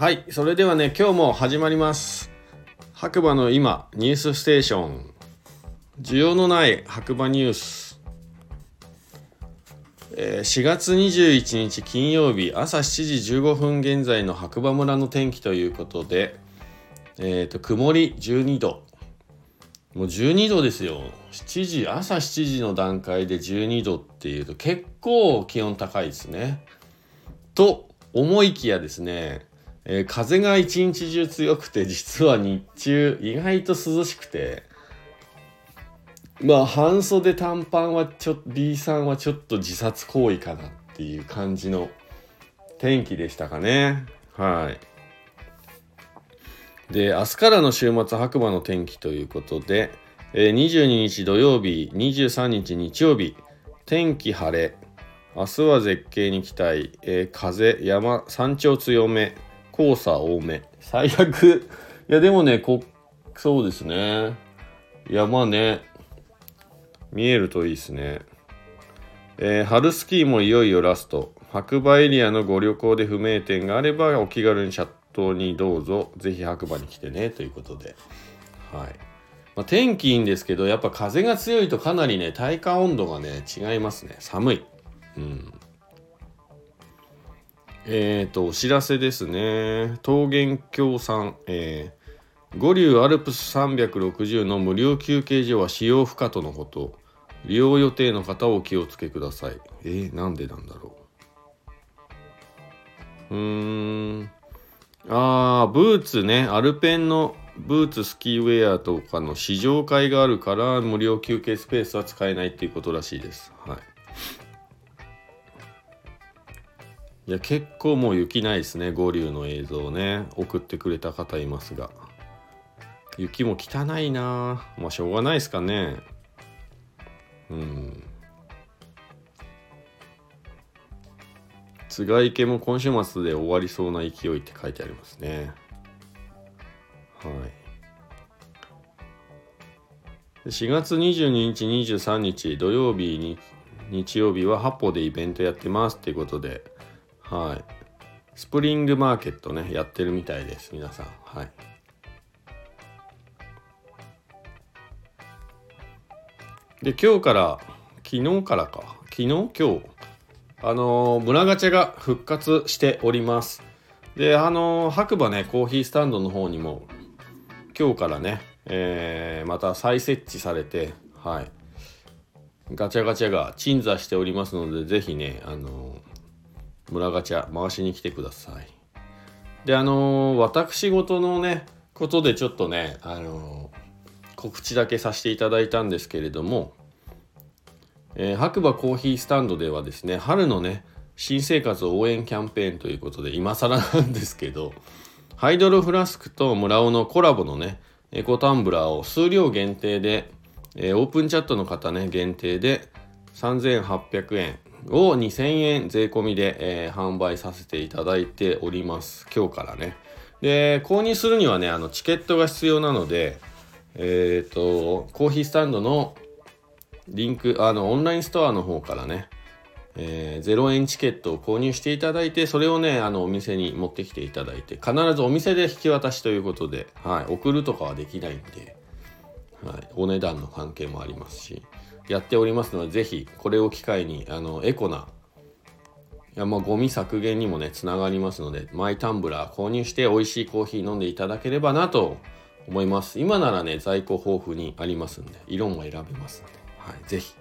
はい、それではね、今日も始まります。白馬の今、ニュースステーション。需要のない白馬ニュース。4月21日金曜日朝7時15分現在の白馬村の天気ということで、えー、と曇り12度もう12度ですよ7時朝7時の段階で12度っていうと結構気温高いですねと思いきやですね、えー風が一日中強くて実は日中意外と涼しくて。まあ半袖短パンはちょっと B さんはちょっと自殺行為かなっていう感じの天気でしたかね。はい。で明日からの週末白馬の天気ということで、えー22日土曜日23日日曜日天気晴れ。明日は絶景に期待、えー風山山頂強め。黄砂多め最悪いやでもねこそうですね山ね見えるといいですね。えー春スキーもいよいよラスト。白馬エリアのご旅行で不明点があればお気軽にシャットにどうぞ。ぜひ白馬に来てね。ということで。はい。まあ、天気いいんですけど、やっぱ風が強いとかなりね、体感温度がね、違いますね。寒い。うん。えっ、と、お知らせですね。桃源郷さん、えー五竜アルプス360の無料休憩所は使用不可とのこと。利用予定の方はお気をつけください。えー、なんでなんだろう。うーん。あー、ブーツね。アルペンのブーツスキーウェアとかの試乗会があるから無料休憩スペースは使えないっていうことらしいです。い。や、結構もう雪ないですね。五竜の映像をね。送ってくれた方いますが。雪も汚いなまあしょうがないですかねうん津賀池も今週末で終わりそうな勢いって書いてありますねはい4月22日23日土曜日に日曜日は八歩でイベントやってますっていうことではい。スプリングマーケットねやってるみたいです皆さん。はい。で今日から昨日からか。昨日？今日。あのー村ガチャが復活しております。であのー白馬ねコーヒースタンドの方にも今日からね、えーまた再設置されてはい。ガチャガチャが鎮座しておりますのでぜひねあのー村ガチャ回しに来てください。であのー私事のねことでちょっとねあのー告知だけさせていただいたんですけれども、えー白馬コーヒースタンドではですね春のね新生活応援キャンペーンということで今更なんですけどハイドロフラスクと村尾のコラボのねエコタンブラーを数量限定で、えーオープンチャットの方ね限定で3800円を2000円税込みで、えー販売させていただいております。今日からね。で購入するにはねあのチケットが必要なのでえっ、とコーヒースタンドのリンクあのオンラインストアの方からね、えー0円チケットを購入していただいてそれをねあのお店に持ってきていただいて必ずお店で引き渡しということで、はい、送るとかはできないんで、はい、お値段の関係もありますし。やっておりますのでぜひこれを機会にあのエコないやまあゴミ削減にもねつながりますのでマイタンブラー購入して美味しいコーヒー飲んでいただければなと思います。今ならね在庫豊富にありますんで色も選べますので、はい、ぜひ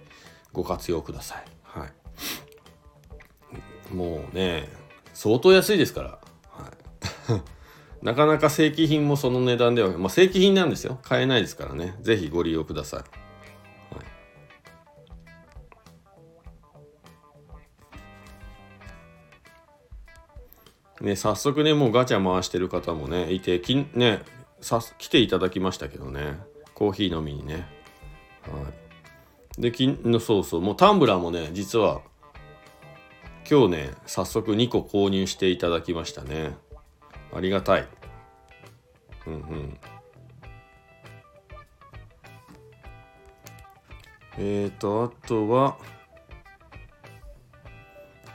ご活用ください、はい、もうね相当安いですから、はい、なかなか正規品もその値段では、まあ、正規品なんですよ。買えないですからね。ぜひご利用ください。ね、早速ね、もうガチャ回してる方もね、いて、きね、さ来ていただきましたけどね、コーヒー飲みにね。はい。で、きのそうそう、もうタンブラーもね、実は、今日ね、早速2個購入していただきましたね。ありがたい。うんうん。えーと、あとは、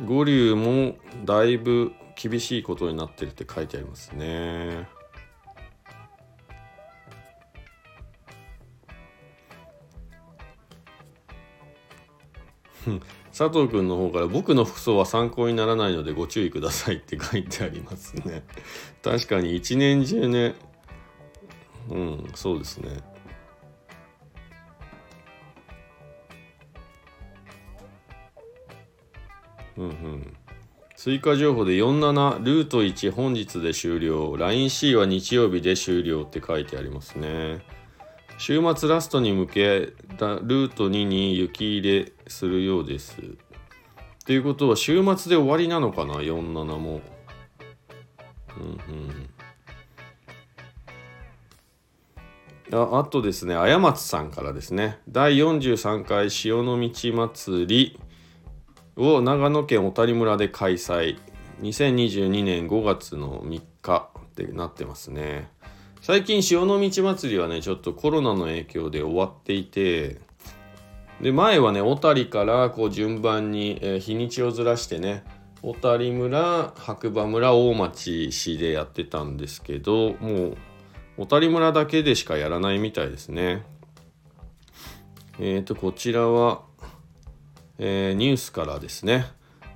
五竜もだいぶ厳しいことになってるって書いてありますね。佐藤君の方から僕の服装は参考にならないのでご注意くださいって書いてありますね。確かに一年中ね、うん、そうですね。うんうん。追加情報で47ルート1本日で終了。LINEC は日曜日で終了って書いてありますね。週末ラストに向けたルート2に雪入れするようです。っていうことは週末で終わりなのかな？47も。うんうん。ああとですね、あ松さんからですね、第43回潮の道祭り。を長野県小谷村で開催。2022年5月の3日ってなってますね。最近潮の道祭りはねちょっとコロナの影響で終わっていてで前はね小谷からこう順番に、えー、日にちをずらしてね小谷村白馬村大町市でやってたんですけどもう小谷村だけでしかやらないみたいですね。えっ、ー、とこちらはえー、ニュースからですね、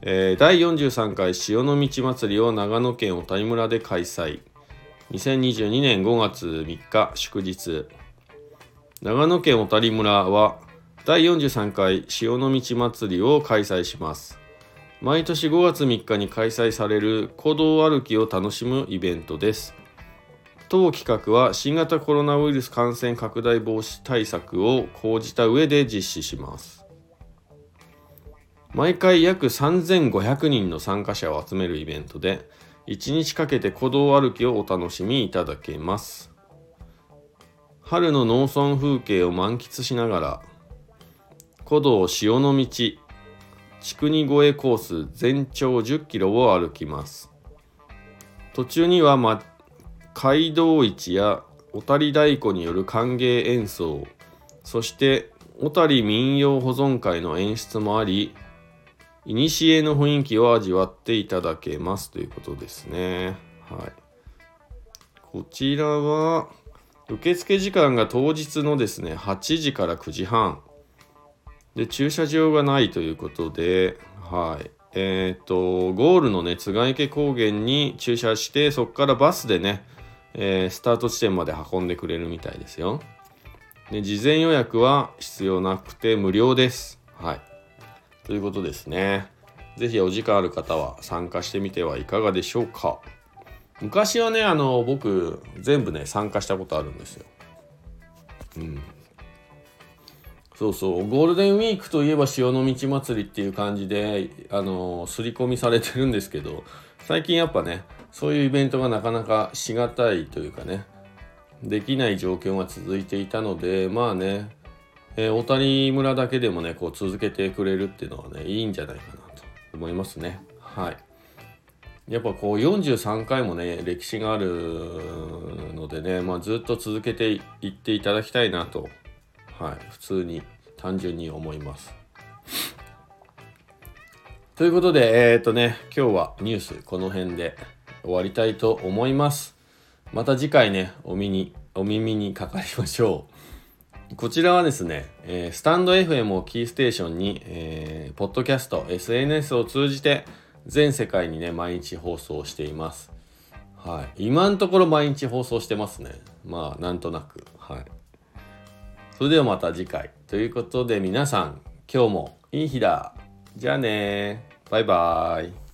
えー、第43回潮の道祭りを長野県小谷村で開催。2022年5月3日祝日。長野県小谷村は第43回潮の道祭りを開催します。毎年5月3日に開催される古道歩きを楽しむイベントです。当企画は新型コロナウイルス感染拡大防止対策を講じた上で実施します。毎回約3500人の参加者を集めるイベントで1日かけて古道歩きをお楽しみいただけます。春の農村風景を満喫しながら古道潮の道筑二越えコース全長10キロを歩きます。途中には、ま、街道市や小谷太鼓による歓迎演奏そして小谷民謡保存会の演出もありいにしえの雰囲気を味わっていただけますということですね。はい。こちらは、受付時間が当日のですね、8時から9時半。で、駐車場がないということで、はい。えっ、ー、と、ゴールのね、津賀池高原に駐車して、そこからバスでね、えー、スタート地点まで運んでくれるみたいですよ。で、事前予約は必要なくて無料です。はい。ということですね。是非お時間ある方は参加してみてはいかがでしょうか。昔はね、あの、僕、全部ね、参加したことあるんですよ。うん。そうそう、ゴールデンウィークといえば潮の道祭りっていう感じで、あの、刷り込みされてるんですけど、最近やっぱね、そういうイベントがなかなかしがたいというかね、できない状況が続いていたので、まあね、えー、小谷村だけでもね、こう続けてくれるっていうのはね、いいんじゃないかなと思いますね。はい。やっぱこう43回もね、歴史があるのでね、まあ、ずっと続けていっていただきたいなと、はい、普通に単純に思います。ということで、えっ、ー、とね、今日はニュースこの辺で終わりたいと思います。また次回ね、お耳に、お耳にかかりましょう。こちらはですね、えー、スタンド FM をキーステーションに、えー、ポッドキャスト、SNS を通じて全世界にね、毎日放送しています。はい。今のところ毎日放送してますね。まあ、なんとなく。はい。それではまた次回。ということで皆さん、今日もいい日だ。じゃあねバイバーイ。